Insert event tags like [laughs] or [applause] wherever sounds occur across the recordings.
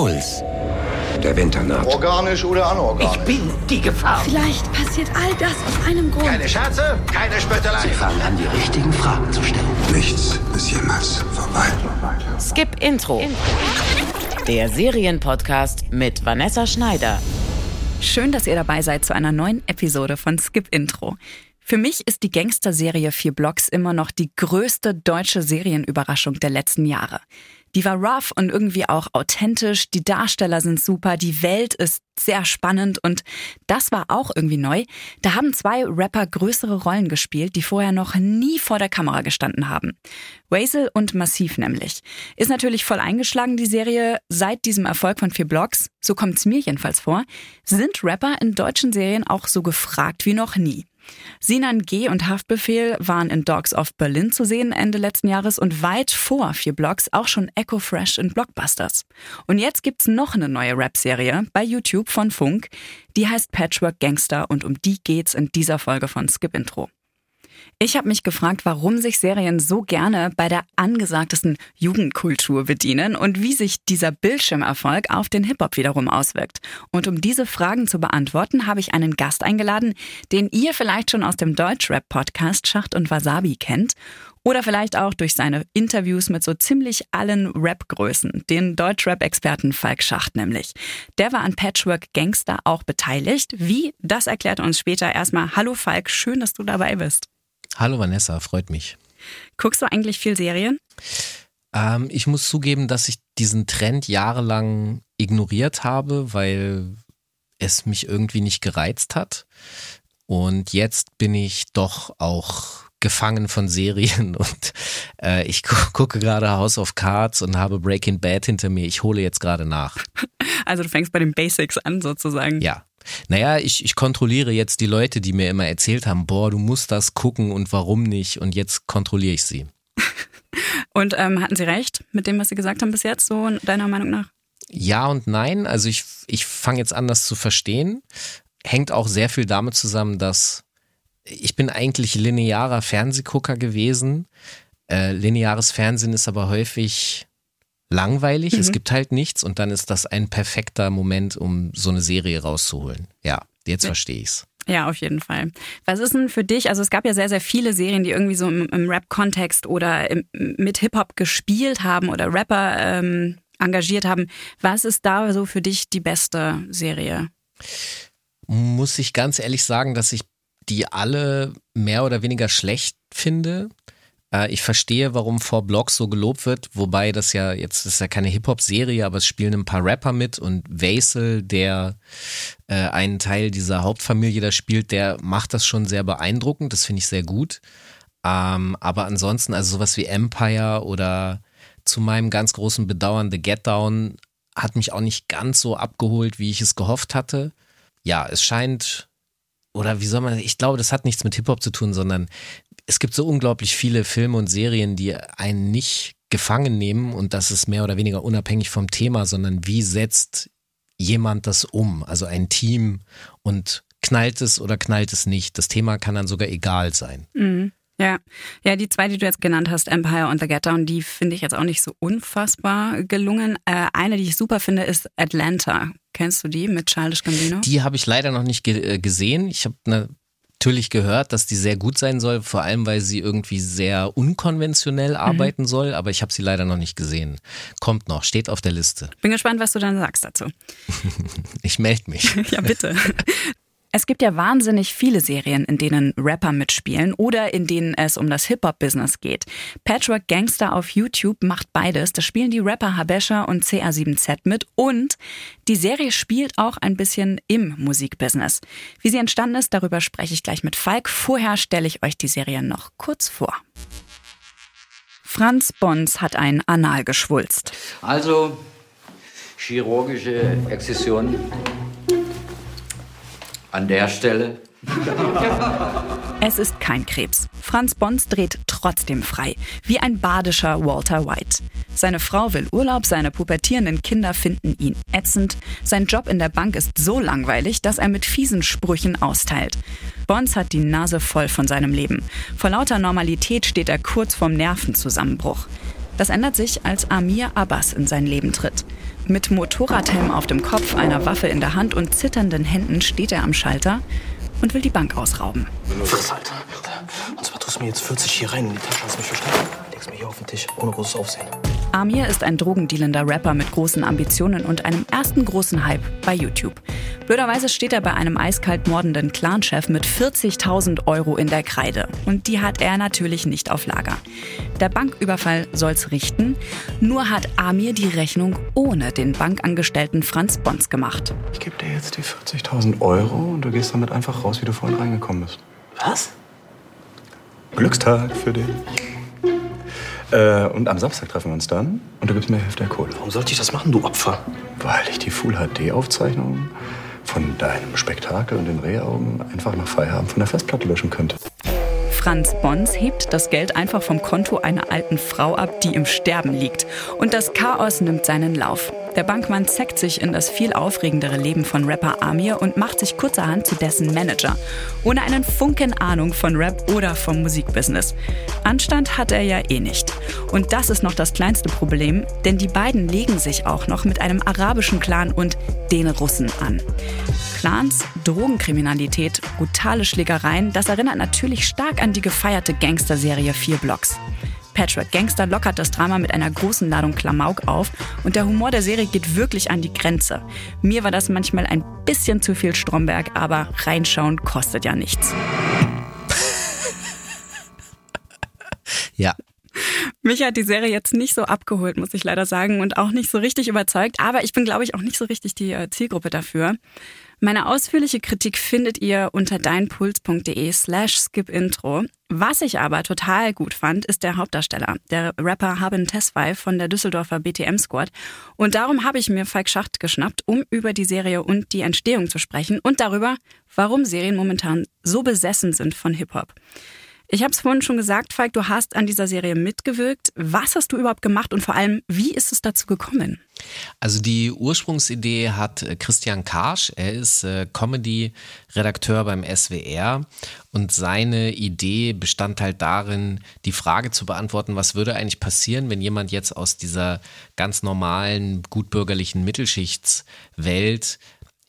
Puls. Der Winter naht. Organisch oder anorganisch? Ich bin die Gefahr. Vielleicht passiert all das aus einem Grund. Keine Scherze, keine Spöttelei. Sie fangen an, die richtigen Fragen zu stellen. Nichts ist jemals vorbei. Skip Intro. Der Serienpodcast mit Vanessa Schneider. Schön, dass ihr dabei seid zu einer neuen Episode von Skip Intro. Für mich ist die Gangster-Serie Vier Blocks immer noch die größte deutsche Serienüberraschung der letzten Jahre. Die war rough und irgendwie auch authentisch, die Darsteller sind super, die Welt ist sehr spannend und das war auch irgendwie neu. Da haben zwei Rapper größere Rollen gespielt, die vorher noch nie vor der Kamera gestanden haben. Wazel und Massiv nämlich. Ist natürlich voll eingeschlagen, die Serie, seit diesem Erfolg von vier Blocks, so kommt es mir jedenfalls vor, sind Rapper in deutschen Serien auch so gefragt wie noch nie. Sinan G. und Haftbefehl waren in Dogs of Berlin zu sehen Ende letzten Jahres und weit vor vier Blocks auch schon Echo Fresh in Blockbusters. Und jetzt gibt's noch eine neue Rap-Serie bei YouTube von Funk, die heißt Patchwork Gangster und um die geht's in dieser Folge von Skip Intro. Ich habe mich gefragt, warum sich Serien so gerne bei der angesagtesten Jugendkultur bedienen und wie sich dieser Bildschirmerfolg auf den Hip-Hop wiederum auswirkt. Und um diese Fragen zu beantworten, habe ich einen Gast eingeladen, den ihr vielleicht schon aus dem Deutschrap-Podcast Schacht und Wasabi kennt oder vielleicht auch durch seine Interviews mit so ziemlich allen Rap-Größen, den Deutschrap-Experten Falk Schacht nämlich. Der war an Patchwork Gangster auch beteiligt. Wie? Das erklärt uns später erstmal. Hallo Falk, schön, dass du dabei bist. Hallo Vanessa, freut mich. Guckst du eigentlich viel Serien? Ähm, ich muss zugeben, dass ich diesen Trend jahrelang ignoriert habe, weil es mich irgendwie nicht gereizt hat. Und jetzt bin ich doch auch gefangen von Serien [laughs] und äh, ich gu gucke gerade House of Cards und habe Breaking Bad hinter mir. Ich hole jetzt gerade nach. Also du fängst bei den Basics an sozusagen. Ja. Naja, ich, ich kontrolliere jetzt die Leute, die mir immer erzählt haben, boah, du musst das gucken und warum nicht und jetzt kontrolliere ich sie. [laughs] und ähm, hatten sie recht mit dem, was sie gesagt haben bis jetzt, so deiner Meinung nach? Ja und nein. Also ich, ich fange jetzt an, das zu verstehen. Hängt auch sehr viel damit zusammen, dass ich bin eigentlich linearer Fernsehgucker gewesen. Äh, lineares Fernsehen ist aber häufig langweilig, mhm. es gibt halt nichts und dann ist das ein perfekter Moment, um so eine Serie rauszuholen. Ja, jetzt verstehe ich's. Ja, auf jeden Fall. Was ist denn für dich, also es gab ja sehr, sehr viele Serien, die irgendwie so im, im Rap-Kontext oder im, mit Hip-Hop gespielt haben oder Rapper ähm, engagiert haben. Was ist da so für dich die beste Serie? Muss ich ganz ehrlich sagen, dass ich die alle mehr oder weniger schlecht finde. Äh, ich verstehe, warum Four Blocks so gelobt wird, wobei das ja jetzt das ist ja keine Hip-Hop-Serie, aber es spielen ein paar Rapper mit und Vaisel, der äh, einen Teil dieser Hauptfamilie da spielt, der macht das schon sehr beeindruckend. Das finde ich sehr gut. Ähm, aber ansonsten, also sowas wie Empire oder zu meinem ganz großen Bedauern The Get Down hat mich auch nicht ganz so abgeholt, wie ich es gehofft hatte. Ja, es scheint oder wie soll man, ich glaube, das hat nichts mit Hip-Hop zu tun, sondern es gibt so unglaublich viele Filme und Serien, die einen nicht gefangen nehmen und das ist mehr oder weniger unabhängig vom Thema, sondern wie setzt jemand das um, also ein Team und knallt es oder knallt es nicht. Das Thema kann dann sogar egal sein. Mhm. Ja, ja, die zwei, die du jetzt genannt hast, Empire und The Get Down, die finde ich jetzt auch nicht so unfassbar gelungen. Äh, eine, die ich super finde, ist Atlanta. Kennst du die mit Childish Gambino? Die habe ich leider noch nicht ge äh, gesehen. Ich habe natürlich gehört, dass die sehr gut sein soll, vor allem weil sie irgendwie sehr unkonventionell mhm. arbeiten mhm. soll, aber ich habe sie leider noch nicht gesehen. Kommt noch, steht auf der Liste. Bin gespannt, was du dann sagst dazu. [laughs] ich melde mich. [laughs] ja, bitte. [laughs] Es gibt ja wahnsinnig viele Serien, in denen Rapper mitspielen oder in denen es um das Hip-Hop-Business geht. Patchwork Gangster auf YouTube macht beides. Da spielen die Rapper Habesha und CA7Z mit und die Serie spielt auch ein bisschen im Musikbusiness. Wie sie entstanden ist, darüber spreche ich gleich mit Falk. Vorher stelle ich euch die Serie noch kurz vor. Franz Bons hat ein Anal geschwulst. Also chirurgische Exzession an der Stelle. Es ist kein Krebs. Franz Bons dreht trotzdem frei, wie ein badischer Walter White. Seine Frau will Urlaub, seine pubertierenden Kinder finden ihn ätzend. Sein Job in der Bank ist so langweilig, dass er mit fiesen Sprüchen austeilt. Bons hat die Nase voll von seinem Leben. Vor lauter Normalität steht er kurz vorm Nervenzusammenbruch. Das ändert sich, als Amir Abbas in sein Leben tritt. Mit Motorradhelm auf dem Kopf, einer Waffe in der Hand und zitternden Händen steht er am Schalter und will die Bank ausrauben. Friss halt. Und zwar tust du mir jetzt 40 hier rein in die Tasche. Hast mich verstanden? Legst mir hier auf den Tisch, ohne großes Aufsehen. Amir ist ein drogendealender Rapper mit großen Ambitionen und einem ersten großen Hype bei YouTube. Blöderweise steht er bei einem eiskalt mordenden Clanchef mit 40.000 Euro in der Kreide. Und die hat er natürlich nicht auf Lager. Der Banküberfall soll's richten, nur hat Amir die Rechnung ohne den Bankangestellten Franz Bons gemacht. Ich gebe dir jetzt die 40.000 Euro und du gehst damit einfach raus, wie du vorhin reingekommen bist. Was? Glückstag für dich. Äh, und am Samstag treffen wir uns dann und du gibst mir die Hälfte der Kohle. Warum sollte ich das machen, du Opfer? Weil ich die Full HD-Aufzeichnung von deinem Spektakel und den Rehaugen einfach nach Feierabend von der Festplatte löschen könnte. Franz Bons hebt das Geld einfach vom Konto einer alten Frau ab, die im Sterben liegt. Und das Chaos nimmt seinen Lauf. Der Bankmann zeckt sich in das viel aufregendere Leben von Rapper Amir und macht sich kurzerhand zu dessen Manager. Ohne einen Funken Ahnung von Rap oder vom Musikbusiness. Anstand hat er ja eh nicht. Und das ist noch das kleinste Problem, denn die beiden legen sich auch noch mit einem arabischen Clan und den Russen an. Clans, Drogenkriminalität, brutale Schlägereien, das erinnert natürlich stark an die gefeierte Gangsterserie Vier Blocks. Patchwork Gangster lockert das Drama mit einer großen Ladung Klamauk auf und der Humor der Serie geht wirklich an die Grenze. Mir war das manchmal ein bisschen zu viel Stromberg, aber reinschauen kostet ja nichts. Ja. Mich hat die Serie jetzt nicht so abgeholt, muss ich leider sagen, und auch nicht so richtig überzeugt, aber ich bin, glaube ich, auch nicht so richtig die äh, Zielgruppe dafür. Meine ausführliche Kritik findet ihr unter deinpuls.de slash skipintro. Was ich aber total gut fand, ist der Hauptdarsteller, der Rapper Haben Tesfaye von der Düsseldorfer BTM Squad. Und darum habe ich mir Falk Schacht geschnappt, um über die Serie und die Entstehung zu sprechen und darüber, warum Serien momentan so besessen sind von Hip-Hop. Ich habe es vorhin schon gesagt, Falk, du hast an dieser Serie mitgewirkt. Was hast du überhaupt gemacht und vor allem, wie ist es dazu gekommen? Also die Ursprungsidee hat äh, Christian Karsch. Er ist äh, Comedy-Redakteur beim SWR und seine Idee bestand halt darin, die Frage zu beantworten, was würde eigentlich passieren, wenn jemand jetzt aus dieser ganz normalen, gutbürgerlichen Mittelschichtswelt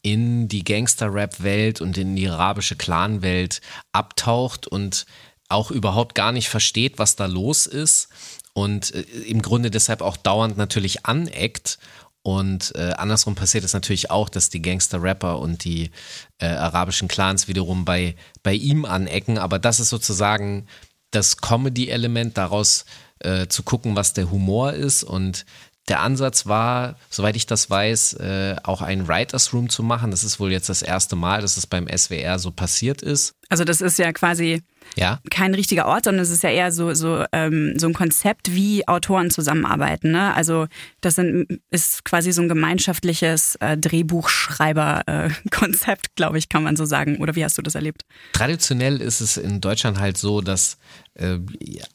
in die Gangster-Rap-Welt und in die arabische Clan-Welt abtaucht und auch überhaupt gar nicht versteht, was da los ist und äh, im Grunde deshalb auch dauernd natürlich aneckt. Und äh, andersrum passiert es natürlich auch, dass die Gangster-Rapper und die äh, arabischen Clans wiederum bei, bei ihm anecken. Aber das ist sozusagen das Comedy-Element, daraus äh, zu gucken, was der Humor ist. Und der Ansatz war, soweit ich das weiß, äh, auch einen Writers Room zu machen. Das ist wohl jetzt das erste Mal, dass es beim SWR so passiert ist. Also das ist ja quasi ja. kein richtiger Ort, sondern es ist ja eher so, so, ähm, so ein Konzept, wie Autoren zusammenarbeiten. Ne? Also das sind, ist quasi so ein gemeinschaftliches äh, Drehbuchschreiber-Konzept, äh, [laughs] glaube ich, kann man so sagen. Oder wie hast du das erlebt? Traditionell ist es in Deutschland halt so, dass äh,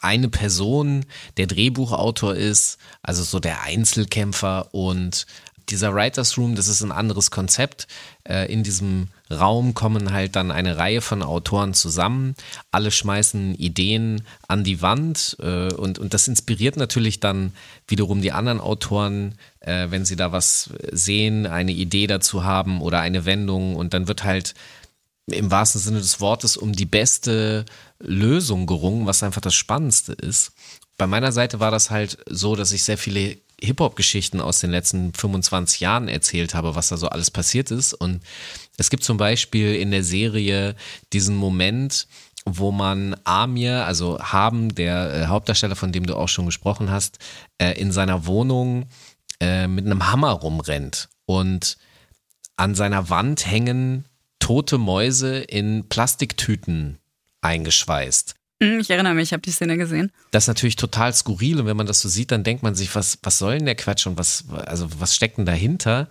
eine Person der Drehbuchautor ist, also so der Einzelkämpfer und dieser Writers Room, das ist ein anderes Konzept. Äh, in diesem Raum kommen halt dann eine Reihe von Autoren zusammen. Alle schmeißen Ideen an die Wand äh, und, und das inspiriert natürlich dann wiederum die anderen Autoren, äh, wenn sie da was sehen, eine Idee dazu haben oder eine Wendung und dann wird halt im wahrsten Sinne des Wortes um die beste Lösung gerungen, was einfach das Spannendste ist. Bei meiner Seite war das halt so, dass ich sehr viele Hip-Hop-Geschichten aus den letzten 25 Jahren erzählt habe, was da so alles passiert ist. Und es gibt zum Beispiel in der Serie diesen Moment, wo man Amir, also Haben, der äh, Hauptdarsteller, von dem du auch schon gesprochen hast, äh, in seiner Wohnung äh, mit einem Hammer rumrennt. Und an seiner Wand hängen tote Mäuse in Plastiktüten eingeschweißt. Hm, ich erinnere mich, ich habe die Szene gesehen. Das ist natürlich total skurril und wenn man das so sieht, dann denkt man sich, was, was soll denn der Quatsch und was, also was steckt denn dahinter?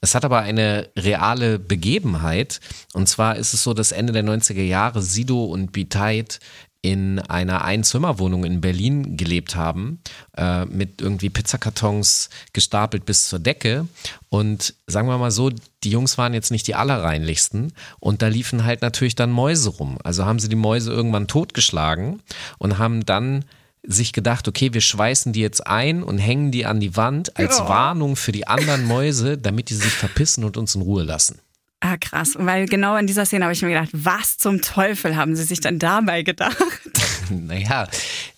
Es hat aber eine reale Begebenheit und zwar ist es so, dass Ende der 90er Jahre Sido und Biteit in einer Einzimmerwohnung in Berlin gelebt haben, äh, mit irgendwie Pizzakartons gestapelt bis zur Decke. Und sagen wir mal so, die Jungs waren jetzt nicht die allerreinlichsten und da liefen halt natürlich dann Mäuse rum. Also haben sie die Mäuse irgendwann totgeschlagen und haben dann sich gedacht, okay, wir schweißen die jetzt ein und hängen die an die Wand als Ja. Warnung für die anderen Mäuse, damit die sich verpissen und uns in Ruhe lassen. Ah, krass. Weil genau in dieser Szene habe ich mir gedacht, was zum Teufel haben sie sich dann dabei gedacht? [laughs] Naja,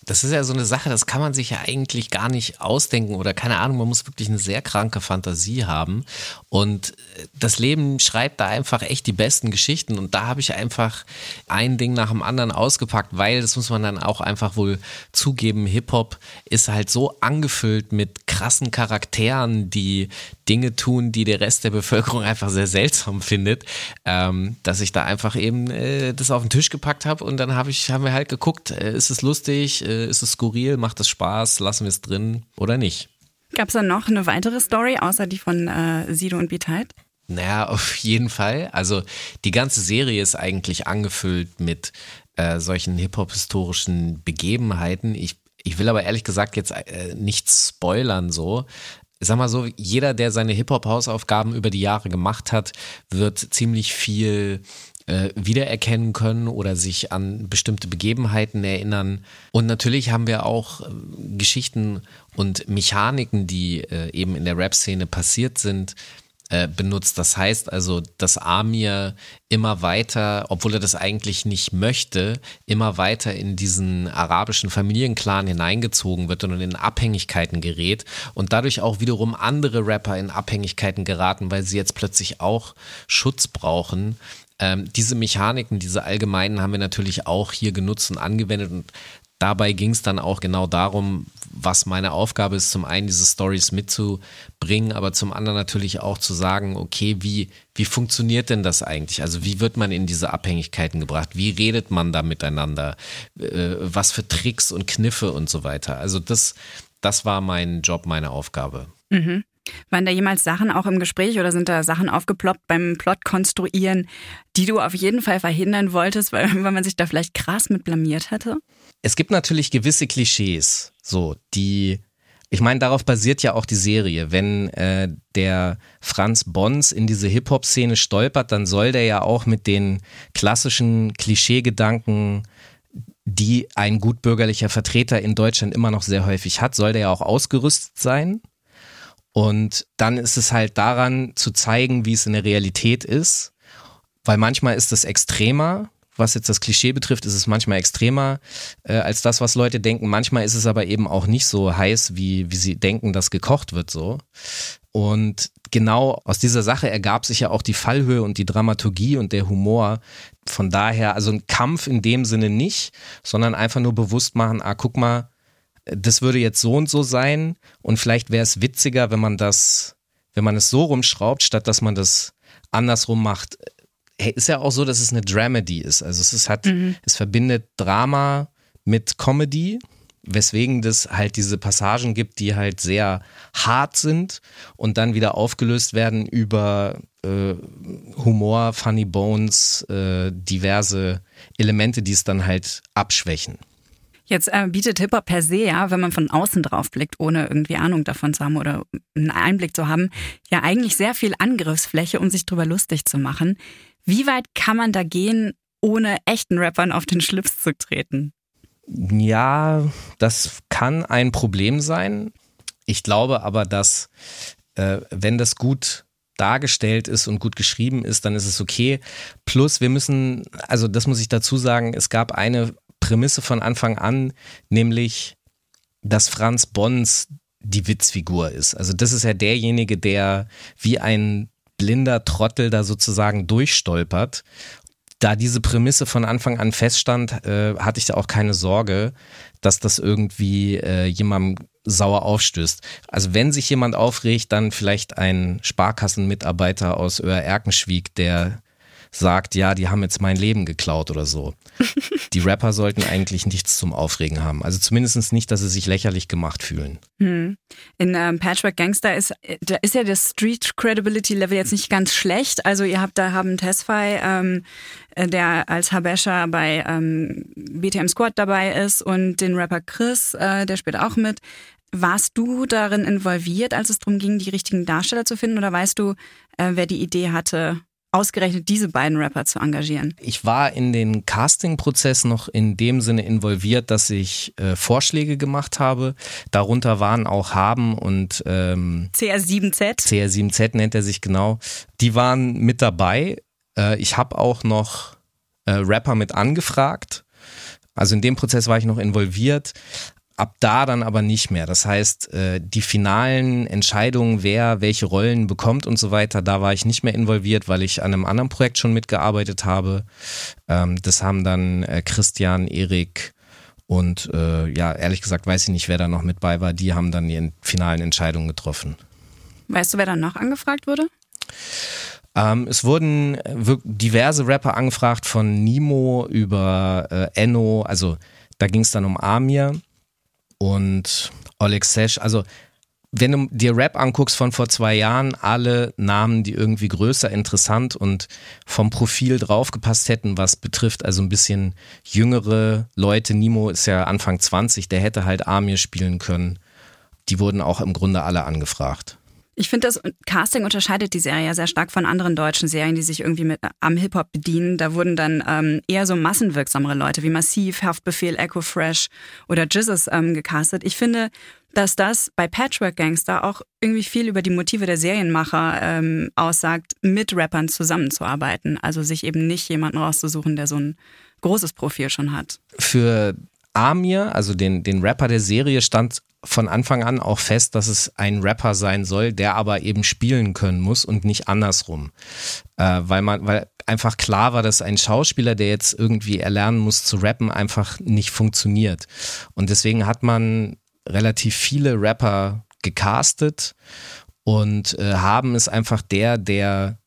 das ist ja so eine Sache, das kann man sich ja eigentlich gar nicht ausdenken oder keine Ahnung, man muss wirklich eine sehr kranke Fantasie haben. Und äh, das Leben schreibt da einfach echt die besten Geschichten. Und da habe ich einfach ein Ding nach dem anderen ausgepackt, weil, das muss man dann auch einfach wohl zugeben, Hip-Hop ist halt so angefüllt mit krassen Charakteren, die Dinge tun, die der Rest der Bevölkerung einfach sehr seltsam findet, ähm, dass ich da einfach eben äh, das auf den Tisch gepackt habe und dann habe ich, haben wir halt geguckt, äh, ist es lustig, ist es skurril, macht es Spaß, lassen wir es drin oder nicht. Gab es da noch eine weitere Story, außer die von äh, Sido und B-Tide? Naja, auf jeden Fall. Also die ganze Serie ist eigentlich angefüllt mit äh, solchen hip-hop-historischen Begebenheiten. Ich, ich will aber ehrlich gesagt jetzt äh, nichts spoilern so. Sag mal so, jeder, der seine Hip-Hop-Hausaufgaben über die Jahre gemacht hat, wird ziemlich viel äh, wiedererkennen können oder sich an bestimmte Begebenheiten erinnern. Und natürlich haben wir auch äh, Geschichten und Mechaniken, die äh, eben in der Rap-Szene passiert sind, äh, benutzt. Das heißt also, dass Amir immer weiter, obwohl er das eigentlich nicht möchte, immer weiter in diesen arabischen Familienclan hineingezogen wird und in Abhängigkeiten gerät und dadurch auch wiederum andere Rapper in Abhängigkeiten geraten, weil sie jetzt plötzlich auch Schutz brauchen. Ähm, diese Mechaniken, diese allgemeinen haben wir natürlich auch hier genutzt und angewendet und dabei ging es dann auch genau darum, was meine Aufgabe ist, zum einen diese Stories mitzubringen, aber zum anderen natürlich auch zu sagen, okay, wie, wie funktioniert denn das eigentlich? Also wie wird man in diese Abhängigkeiten gebracht? Wie redet man da miteinander? Äh, was für Tricks und Kniffe und so weiter? Also das, das war mein Job, meine Aufgabe. Mhm. Waren da jemals Sachen auch im Gespräch oder sind da Sachen aufgeploppt beim Plot konstruieren, die du auf jeden Fall verhindern wolltest, weil, weil man sich da vielleicht krass mit blamiert hätte? Es gibt natürlich gewisse Klischees, so die ich meine, darauf basiert ja auch die Serie. Wenn äh, der Franz Bons in diese Hip-Hop-Szene stolpert, dann soll der ja auch mit den klassischen Klischeegedanken, die ein gutbürgerlicher Vertreter in Deutschland immer noch sehr häufig hat, soll der ja auch ausgerüstet sein. Und dann ist es halt daran zu zeigen, wie es in der Realität ist, weil manchmal ist es extremer, was jetzt das Klischee betrifft, ist es manchmal extremer äh, als das, was Leute denken. Manchmal ist es aber eben auch nicht so heiß, wie, wie sie denken, dass gekocht wird so. Und genau aus dieser Sache ergab sich ja auch die Fallhöhe und die Dramaturgie und der Humor. Von daher, also ein Kampf in dem Sinne nicht, sondern einfach nur bewusst machen, ah, guck mal, das würde jetzt so und so sein und vielleicht wäre es witziger, wenn man das, wenn man es so rumschraubt, statt dass man das andersrum macht hey, ist ja auch so, dass es eine Dramedy ist. Also es ist, hat, mhm. es verbindet Drama mit Comedy, weswegen das halt diese Passagen gibt, die halt sehr hart sind und dann wieder aufgelöst werden über äh, Humor, Funny Bones, äh, diverse Elemente, die es dann halt abschwächen. Jetzt äh, bietet Hip-Hop per se, ja, wenn man von außen drauf blickt, ohne irgendwie Ahnung davon zu haben oder einen Einblick zu haben, ja eigentlich sehr viel Angriffsfläche, um sich drüber lustig zu machen. Wie weit kann man da gehen, ohne echten Rappern auf den Schlips zu treten? Ja, das kann ein Problem sein. Ich glaube aber, dass äh, wenn das gut dargestellt ist und gut geschrieben ist, dann ist es okay. Plus, wir müssen, also das muss ich dazu sagen, es gab eine Prämisse von Anfang an, nämlich, dass Franz Bons die Witzfigur ist. Also das ist ja derjenige, der wie ein blinder Trottel da sozusagen durchstolpert. Da diese Prämisse von Anfang an feststand, äh, hatte ich da auch keine Sorge, dass das irgendwie äh, jemandem sauer aufstößt. Also wenn sich jemand aufregt, dann vielleicht ein Sparkassenmitarbeiter aus Öhr-Erkenschwieg, der sagt, ja, die haben jetzt mein Leben geklaut oder so. [laughs] Die Rapper sollten eigentlich nichts zum Aufregen haben. Also zumindest nicht, dass sie sich lächerlich gemacht fühlen. Hm. In ähm, Patchwork Gangster ist, da ist ja das Street Credibility Level jetzt nicht ganz schlecht. Also ihr habt da haben Tesfai, ähm, der als Habesha bei ähm, BTM Squad dabei ist und den Rapper Chris, äh, der spielt auch mit. Warst du darin involviert, als es darum ging, die richtigen Darsteller zu finden? Oder weißt du, äh, wer die Idee hatte, ausgerechnet diese beiden Rapper zu engagieren? Ich war in den Casting-Prozess noch in dem Sinne involviert, dass ich äh, Vorschläge gemacht habe. Darunter waren auch Haben und ähm, CR7Z. CR7Z nennt er sich genau. Die waren mit dabei. Äh, ich habe auch noch äh, Rapper mit angefragt. Also in dem Prozess war ich noch involviert ab da dann aber nicht mehr. Das heißt, äh, die finalen Entscheidungen, wer welche Rollen bekommt und so weiter, da war ich nicht mehr involviert, weil ich an einem anderen Projekt schon mitgearbeitet habe. Ähm, das haben dann äh, Christian, Erik und äh, ja, ehrlich gesagt weiß ich nicht, wer da noch mit bei war. Die haben dann die finalen Entscheidungen getroffen. Weißt du, wer dann noch angefragt wurde? Ähm, es wurden diverse Rapper angefragt von Nimo über Enno, also da ging es dann um Amir und Oleg Sesh. Also wenn du dir Rap anguckst von vor zwei Jahren, alle Namen, die irgendwie größer, interessant und vom Profil draufgepasst hätten, was betrifft, also ein bisschen jüngere Leute. Nimo ist ja Anfang 20, der hätte halt Amir spielen können. Die wurden auch im Grunde alle angefragt. Ich finde, das Casting unterscheidet die Serie ja sehr stark von anderen deutschen Serien, die sich irgendwie mit am Hip-Hop bedienen. Da wurden dann ähm, eher so massenwirksamere Leute wie Massiv, Haftbefehl, Echo Fresh oder Jizzes ähm, gecastet. Ich finde, dass das bei Patchwork Gangster auch irgendwie viel über die Motive der Serienmacher ähm, aussagt, mit Rappern zusammenzuarbeiten. Also sich eben nicht jemanden rauszusuchen, der so ein großes Profil schon hat. Für Amir, also den, den Rapper der Serie, stand von Anfang an auch fest, dass es ein Rapper sein soll, der aber eben spielen können muss und nicht andersrum. Äh, weil man, weil einfach klar war, dass ein Schauspieler, der jetzt irgendwie erlernen muss zu rappen, einfach nicht funktioniert. Und deswegen hat man relativ viele Rapper gecastet und äh, haben ist einfach der, der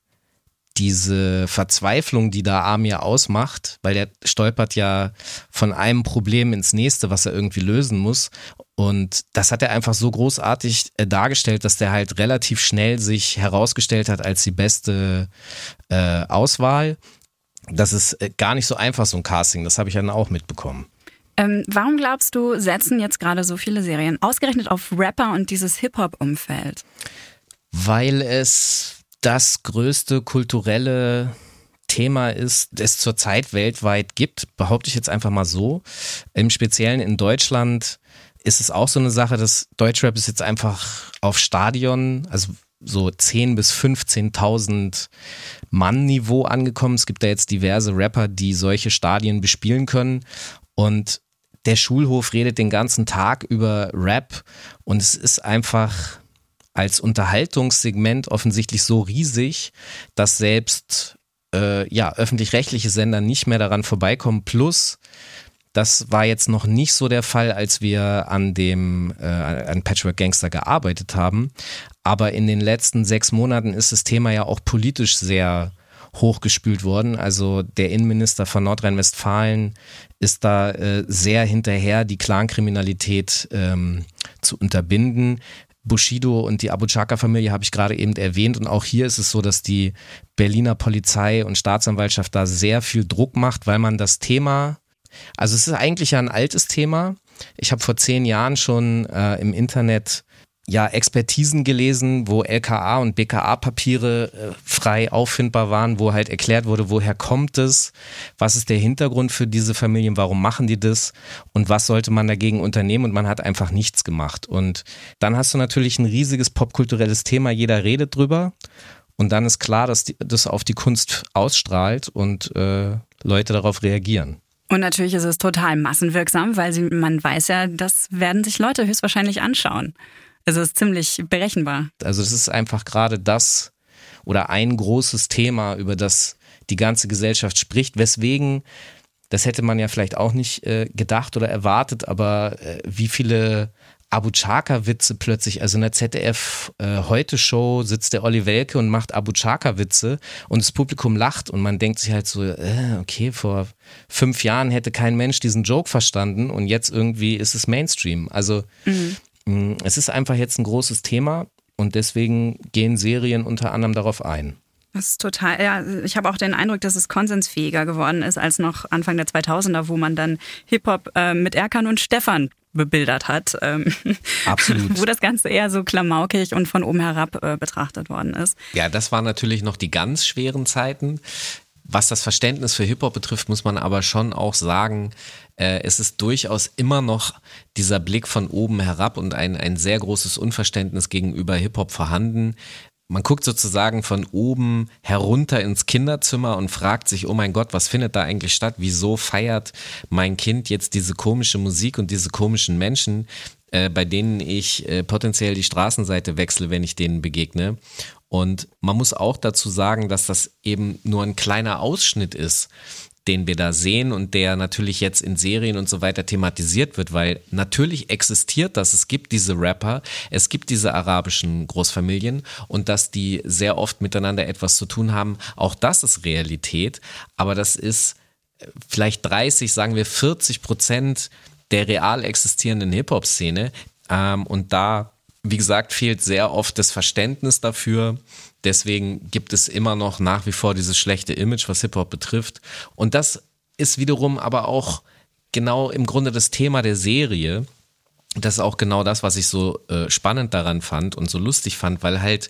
diese Verzweiflung, die da Amir ausmacht, weil der stolpert ja von einem Problem ins nächste, was er irgendwie lösen muss. Und das hat er einfach so großartig äh, dargestellt, dass der halt relativ schnell sich herausgestellt hat als die beste äh, Auswahl. Das ist äh, gar nicht so einfach, so ein Casting. Das habe ich dann auch mitbekommen. Ähm, warum glaubst du, setzen jetzt gerade so viele Serien ausgerechnet auf Rapper und dieses Hip-Hop-Umfeld? Weil es das größte kulturelle Thema ist, das zurzeit weltweit gibt, behaupte ich jetzt einfach mal so. Im Speziellen in Deutschland ist es auch so eine Sache, dass Deutschrap ist jetzt einfach auf Stadion, also so 10.000 bis 15.000 Mann Niveau angekommen. Es gibt da jetzt diverse Rapper, die solche Stadien bespielen können und der Schulhof redet den ganzen Tag über Rap und es ist einfach als Unterhaltungssegment offensichtlich so riesig, dass selbst äh, ja, öffentlich-rechtliche Sender nicht mehr daran vorbeikommen. Plus, das war jetzt noch nicht so der Fall, als wir an dem äh, an Patchwork Gangster gearbeitet haben. Aber in den letzten sechs Monaten ist das Thema ja auch politisch sehr hochgespült worden. Also der Innenminister von Nordrhein-Westfalen ist da äh, sehr hinterher, die Clankriminalität ähm, zu unterbinden. Bushido und die Abu Chaka-Familie habe ich gerade eben erwähnt. Und auch hier ist es so, dass die Berliner Polizei und Staatsanwaltschaft da sehr viel Druck macht, weil man das Thema, also es ist eigentlich ja ein altes Thema. Ich habe vor zehn Jahren schon äh, im Internet ja, Expertisen gelesen, wo LKA und BKA-Papiere äh, frei auffindbar waren, wo halt erklärt wurde, woher kommt es, was ist der Hintergrund für diese Familien, warum machen die das und was sollte man dagegen unternehmen und man hat einfach nichts gemacht. Und dann hast du natürlich ein riesiges popkulturelles Thema, jeder redet drüber und dann ist klar, dass die, das auf die Kunst ausstrahlt und äh, Leute darauf reagieren. Und natürlich ist es total massenwirksam, weil sie, man weiß ja, das werden sich Leute höchstwahrscheinlich anschauen. Also es ist ziemlich berechenbar. Also es ist einfach gerade das oder ein großes Thema, über das die ganze Gesellschaft spricht, weswegen, das hätte man ja vielleicht auch nicht äh, gedacht oder erwartet, aber äh, wie viele Abu Chaka-Witze plötzlich, also in der ZDF äh, Heute-Show sitzt der Olli Welke und macht Abu Chaka-Witze und das Publikum lacht und man denkt sich halt so, äh, okay, vor fünf Jahren hätte kein Mensch diesen Joke verstanden und jetzt irgendwie ist es Mainstream. Also mhm. Mm, es ist einfach jetzt ein großes Thema und deswegen gehen Serien unter anderem darauf ein. Das ist total, ja, ich habe auch den Eindruck, dass es konsensfähiger geworden ist als noch Anfang der 2000er, wo man dann Hip-Hop äh, mit Erkan und Stefan bebildert hat. Ähm, Absolut. [laughs] wo das Ganze eher so klamaukig und von oben herab äh, betrachtet worden ist. Ja, das waren natürlich noch die ganz schweren Zeiten. Was das Verständnis für Hip-Hop betrifft, muss man aber schon auch sagen, äh, es ist durchaus immer noch dieser Blick von oben herab und ein, ein sehr großes Unverständnis gegenüber Hip-Hop vorhanden. Man guckt sozusagen von oben herunter ins Kinderzimmer und fragt sich, oh mein Gott, was findet da eigentlich statt? Wieso feiert mein Kind jetzt diese komische Musik und diese komischen Menschen, äh, bei denen ich äh, potenziell die Straßenseite wechsle, wenn ich denen begegne? Und man muss auch dazu sagen, dass das eben nur ein kleiner Ausschnitt ist den wir da sehen und der natürlich jetzt in Serien und so weiter thematisiert wird, weil natürlich existiert das. Es gibt diese Rapper, es gibt diese arabischen Großfamilien und dass die sehr oft miteinander etwas zu tun haben, auch das ist Realität. Aber das ist äh, vielleicht 30, sagen wir 40 Prozent der real existierenden Hip-Hop-Szene. Ähm, und da, wie gesagt, fehlt sehr oft das Verständnis dafür Deswegen gibt es immer noch nach wie vor dieses schlechte Image, was Hip-Hop betrifft. Und das ist wiederum aber auch genau im Grunde das Thema der Serie. Das ist auch genau das, was ich so äh, spannend daran fand und so lustig fand, weil halt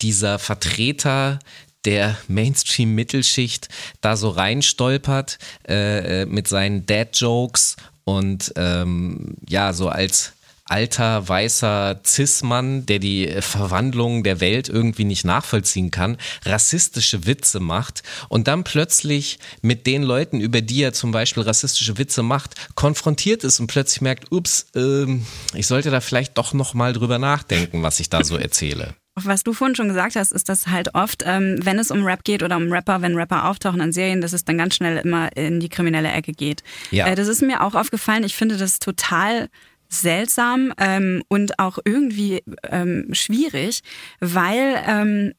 dieser Vertreter der Mainstream-Mittelschicht da so reinstolpert äh, äh mit seinen Dad-Jokes und ähm, ja, so als alter, weißer Cis-Mann, der die Verwandlung der Welt irgendwie nicht nachvollziehen kann, rassistische Witze macht und dann plötzlich mit den Leuten, über die er zum Beispiel rassistische Witze macht, konfrontiert ist und plötzlich merkt, ups, ähm, ich sollte da vielleicht doch nochmal drüber nachdenken, was ich da so erzähle. Was du vorhin schon gesagt hast, ist, dass halt oft, ähm, wenn es um Rap geht oder um Rapper, wenn Rapper auftauchen in Serien, dass es dann ganz schnell immer in die kriminelle Ecke geht. Ja. Äh, das ist mir auch aufgefallen. Ich finde das total seltsam ähm, und auch irgendwie ähm, schwierig, weil ähm,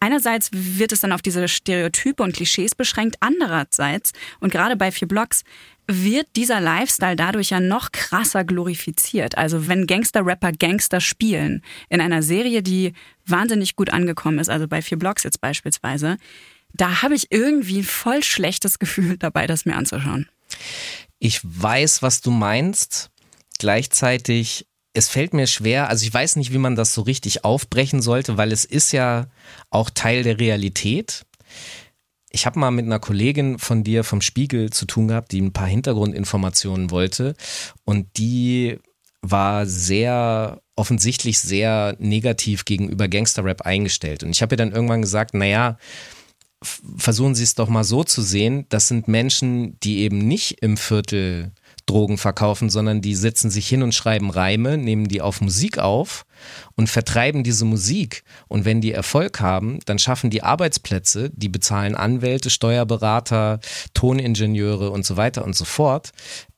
einerseits wird es dann auf diese Stereotype und Klischees beschränkt, andererseits und gerade bei vier Blocks wird dieser Lifestyle dadurch ja noch krasser glorifiziert. Also wenn Gangster-Rapper Gangster spielen in einer Serie, die wahnsinnig gut angekommen ist, also bei vier Blocks jetzt beispielsweise, da habe ich irgendwie ein voll schlechtes Gefühl dabei, das mir anzuschauen. Ich weiß, was du meinst. Gleichzeitig, es fällt mir schwer, also ich weiß nicht, wie man das so richtig aufbrechen sollte, weil es ist ja auch Teil der Realität. Ich habe mal mit einer Kollegin von dir vom Spiegel zu tun gehabt, die ein paar Hintergrundinformationen wollte und die war sehr offensichtlich sehr negativ gegenüber Gangsterrap eingestellt. Und ich habe ihr dann irgendwann gesagt, naja, versuchen Sie es doch mal so zu sehen, das sind Menschen, die eben nicht im Viertel Drogen verkaufen, sondern die setzen sich hin und schreiben Reime, nehmen die auf Musik auf und vertreiben diese Musik. Und wenn die Erfolg haben, dann schaffen die Arbeitsplätze, die bezahlen Anwälte, Steuerberater, Toningenieure und so weiter und so fort.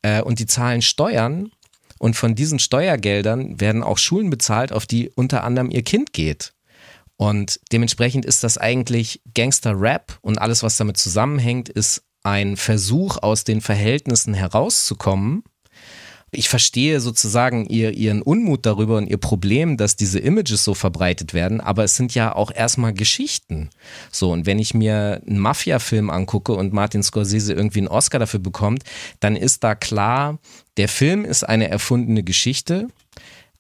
Äh, und die zahlen Steuern. Und von diesen Steuergeldern werden auch Schulen bezahlt, auf die unter anderem ihr Kind geht. Und dementsprechend ist das eigentlich Gangster-Rap und alles, was damit zusammenhängt, ist ein Versuch, aus den Verhältnissen herauszukommen. Ich verstehe sozusagen ihr, ihren Unmut darüber und ihr Problem, dass diese Images so verbreitet werden, aber es sind ja auch erstmal Geschichten. So, und wenn ich mir einen Mafia-Film angucke und Martin Scorsese irgendwie einen Oscar dafür bekommt, dann ist da klar, der Film ist eine erfundene Geschichte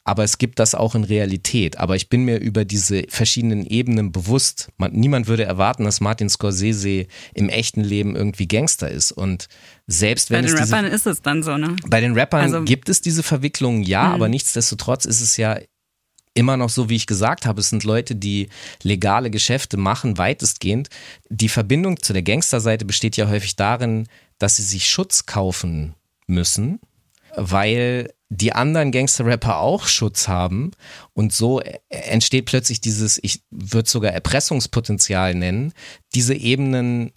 aber es gibt das auch in Realität. Aber ich bin mir über diese verschiedenen Ebenen bewusst. Man, niemand würde erwarten, dass Martin Scorsese im echten Leben irgendwie Gangster ist. Und selbst wenn bei den Rappern ist es dann so, ne? Bei den Rappern also, gibt es diese Verwicklungen, ja, mh. aber nichtsdestotrotz ist es ja immer noch so, wie ich gesagt habe, es sind Leute, die legale Geschäfte machen, weitestgehend. Die Verbindung zu der Gangsterseite besteht ja häufig darin, dass sie sich Schutz kaufen müssen, weil die anderen Gangster-Rapper auch Schutz haben und so entsteht plötzlich dieses, ich würde sogar Erpressungspotenzial nennen. Diese Ebenen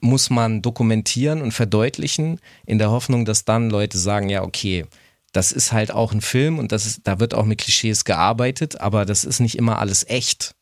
muss man dokumentieren und verdeutlichen in der Hoffnung, dass dann Leute sagen, ja, okay, das ist halt auch ein Film und das ist, da wird auch mit Klischees gearbeitet, aber das ist nicht immer alles echt.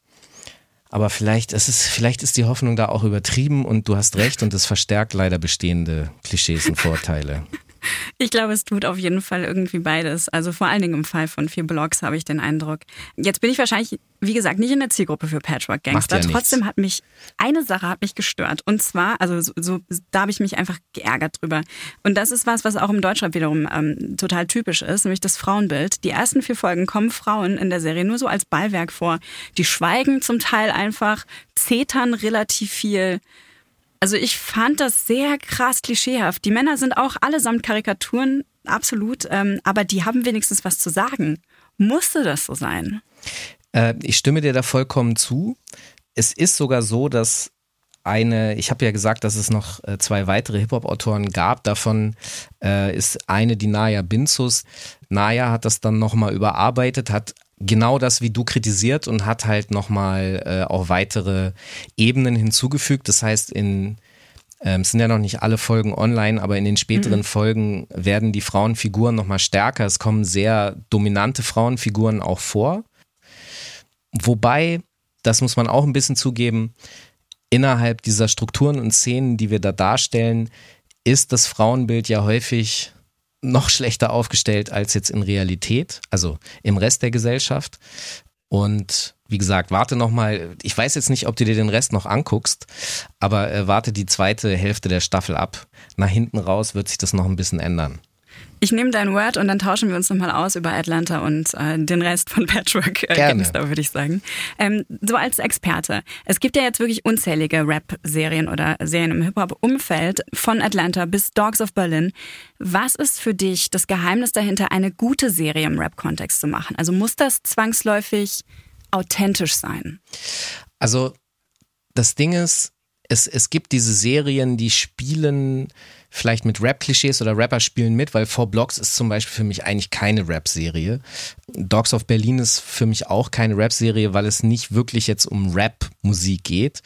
Aber vielleicht, es ist, vielleicht ist die Hoffnung da auch übertrieben und du hast recht und es verstärkt leider bestehende Klischees und Vorteile. [laughs] Ich glaube, es tut auf jeden Fall irgendwie beides. Also vor allen Dingen im Fall von vier Blogs habe ich den Eindruck. Jetzt bin ich wahrscheinlich, wie gesagt, nicht in der Zielgruppe für Patchwork Gangster. ja Trotzdem nichts. hat mich eine Sache hat mich gestört. Und zwar, also so, so da habe ich mich einfach geärgert drüber. Und das ist was, was auch im Deutschrap wiederum ähm, total typisch ist, nämlich das Frauenbild. Die ersten vier Folgen kommen Frauen in der Serie nur so als Beiwerk vor. Die schweigen zum Teil einfach, zetern relativ viel. Also ich fand das sehr krass klischeehaft. Die Männer sind auch allesamt Karikaturen, absolut, ähm, aber die haben wenigstens was zu sagen. Musste das so sein? Äh, ich stimme dir da vollkommen zu. Es ist sogar so, dass eine, ich habe ja gesagt, dass es noch äh, zwei weitere Hip-Hop-Autoren gab. Davon äh, ist eine die Naya Binzus. Naya hat das dann nochmal überarbeitet, hat genau das wie du kritisiert und hat halt nochmal äh, auch weitere Ebenen hinzugefügt. Das heißt, in ähm, es sind ja noch nicht alle Folgen online, aber in den späteren Folgen werden die Frauenfiguren nochmal stärker. Es kommen sehr dominante Frauenfiguren auch vor. Wobei, das muss man auch ein bisschen zugeben, innerhalb dieser Strukturen und Szenen, die wir da darstellen, ist das Frauenbild ja häufig noch schlechter aufgestellt als jetzt in Realität, also im Rest der Gesellschaft. Und wie gesagt, warte noch mal. Ich weiß jetzt nicht, ob du dir den Rest noch anguckst, aber äh, warte die zweite Hälfte der Staffel ab. Nach hinten raus wird sich das noch ein bisschen ändern. Ich nehme dein Word und dann tauschen wir uns nochmal aus über Atlanta und äh, den Rest von Patchwork äh, Gerne. Gangster, würde ich sagen. Ähm, so als Experte. Es gibt ja jetzt wirklich unzählige Rap-Serien oder Serien im Hip-Hop-Umfeld von Atlanta bis Dogs of Berlin. Was ist für dich das Geheimnis dahinter, eine gute Serie im Rap-Kontext zu machen? Also muss das zwangsläufig authentisch sein? Also das Ding ist, es, es gibt diese Serien, die spielen vielleicht mit Rap-Klischees oder Rapper spielen mit, weil Four Blocks ist zum Beispiel für mich eigentlich keine Rap-Serie. Dogs of Berlin ist für mich auch keine Rap-Serie, weil es nicht wirklich jetzt um Rap-Musik geht.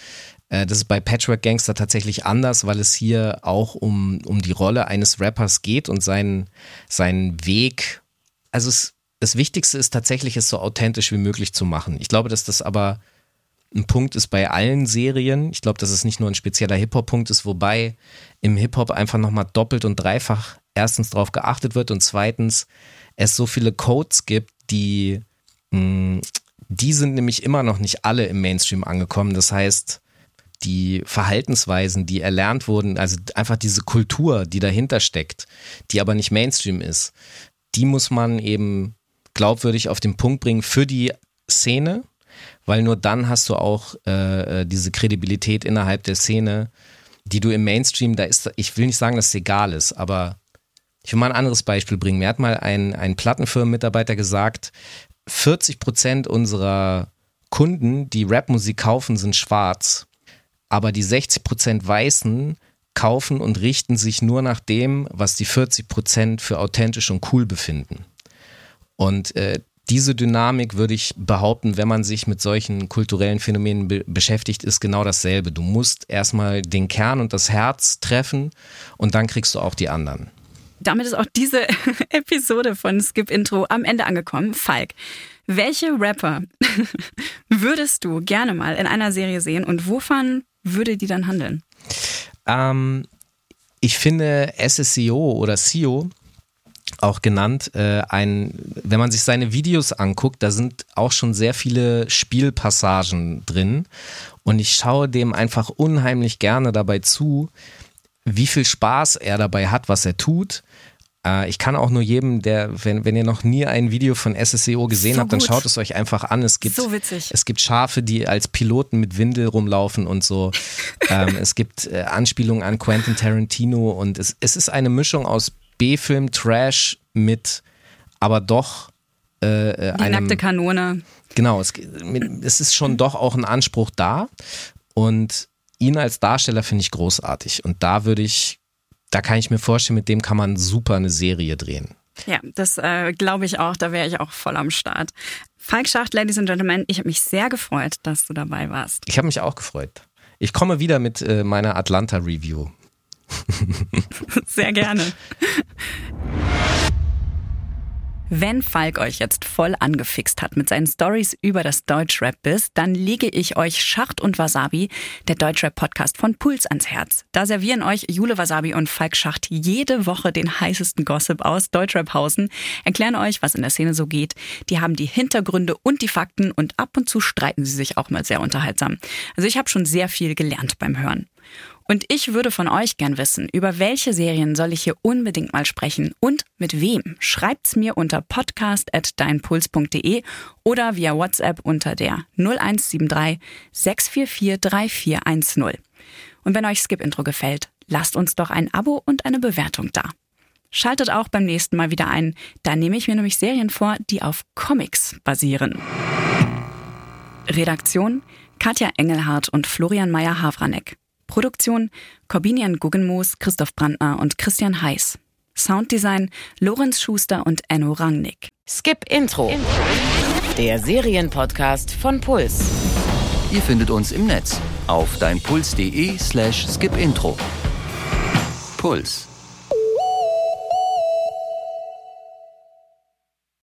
Äh, Das ist bei Patchwork Gangster tatsächlich anders, weil es hier auch um, um die Rolle eines Rappers geht und seinen, seinen Weg. Also es, das Wichtigste ist tatsächlich, es so authentisch wie möglich zu machen. Ich glaube, dass das aber ein Punkt ist bei allen Serien. Ich glaube, dass es nicht nur ein spezieller Hip-Hop-Punkt ist, wobei im Hip-Hop einfach nochmal doppelt und dreifach erstens darauf geachtet wird und zweitens es so viele Codes gibt, die, mh, die sind nämlich immer noch nicht alle im Mainstream angekommen. Das heißt, die Verhaltensweisen, die erlernt wurden, also einfach diese Kultur, die dahinter steckt, die aber nicht Mainstream ist, die muss man eben glaubwürdig auf den Punkt bringen für die Szene, weil nur dann hast du auch äh, äh, diese Kredibilität innerhalb der Szene, die du im Mainstream, da ist, ich will nicht sagen, dass es egal ist, aber ich will mal ein anderes Beispiel bringen. Mir hat mal ein, ein Plattenfirmenmitarbeiter gesagt, 40 Prozent unserer Kunden, die Rapmusik kaufen, sind schwarz, aber die 60 Prozent Weißen kaufen und richten sich nur nach dem, was die 40 Prozent für authentisch und cool befinden. Und äh, diese Dynamik würde ich behaupten, wenn man sich mit solchen kulturellen Phänomenen be beschäftigt, ist genau dasselbe. Du musst erstmal den Kern und das Herz treffen und dann kriegst du auch die anderen. Damit ist auch diese [laughs] Episode von Skip Intro am Ende angekommen. Falk, welche Rapper [laughs] würdest du gerne mal in einer Serie sehen und wovon würde die dann handeln? Ähm, ich finde SSEO oder SEO auch genannt, äh, ein, wenn man sich seine Videos anguckt, da sind auch schon sehr viele Spielpassagen drin und ich schaue dem einfach unheimlich gerne dabei zu, wie viel Spaß er dabei hat, was er tut. Äh, ich kann auch nur jedem, der, wenn, wenn ihr noch nie ein Video von SSEO gesehen So habt, dann gut. schaut es euch einfach an. Es gibt, So witzig. es gibt Schafe, die als Piloten mit Windel rumlaufen und so. [laughs] ähm, es gibt äh, Anspielungen an Quentin Tarantino und es, es ist eine Mischung aus B-Film, Trash mit aber doch äh, äh, Die einem, nackte Kanone. Genau, es, es ist schon doch auch ein Anspruch da und ihn als Darsteller finde ich großartig und da würde ich, da kann ich mir vorstellen, mit dem kann man super eine Serie drehen. Ja, das äh, glaube ich auch. Da wäre ich auch voll am Start. Falk Schacht, Ladies and Gentlemen, ich habe mich sehr gefreut, dass du dabei warst. Ich habe mich auch gefreut. Ich komme wieder mit äh, meiner Atlanta-Review. [laughs] Sehr gerne. Wenn Falk euch jetzt voll angefixt hat mit seinen Stories über das Deutschrap-Biss, dann lege ich euch Schacht und Wasabi, der Deutschrap-Podcast von Puls, ans Herz. Da servieren euch Jule Wasabi und Falk Schacht jede Woche den heißesten Gossip aus Deutschrap-Hausen, erklären euch, was in der Szene so geht. Die haben die Hintergründe und die Fakten und ab und zu streiten sie sich auch mal sehr unterhaltsam. Also ich habe schon sehr viel gelernt beim Hören. Und ich würde von euch gern wissen, über welche Serien soll ich hier unbedingt mal sprechen und mit wem? Schreibt's mir unter podcast.deinpuls.de oder via WhatsApp unter der 0173 644 3410. Und wenn euch Skip Intro gefällt, lasst uns doch ein Abo und eine Bewertung da. Schaltet auch beim nächsten Mal wieder ein. Da nehme ich mir nämlich Serien vor, die auf Comics basieren. Redaktion Katja Engelhardt und Florian Meyer-Havranek. Produktion Corbinian Guggenmoos, Christoph Brandner und Christian Heiß. Sounddesign Lorenz Schuster und Enno Rangnick. Skip Intro. Der Serienpodcast von Puls. Ihr findet uns im Netz auf deinpuls.de slash skipintro. Puls.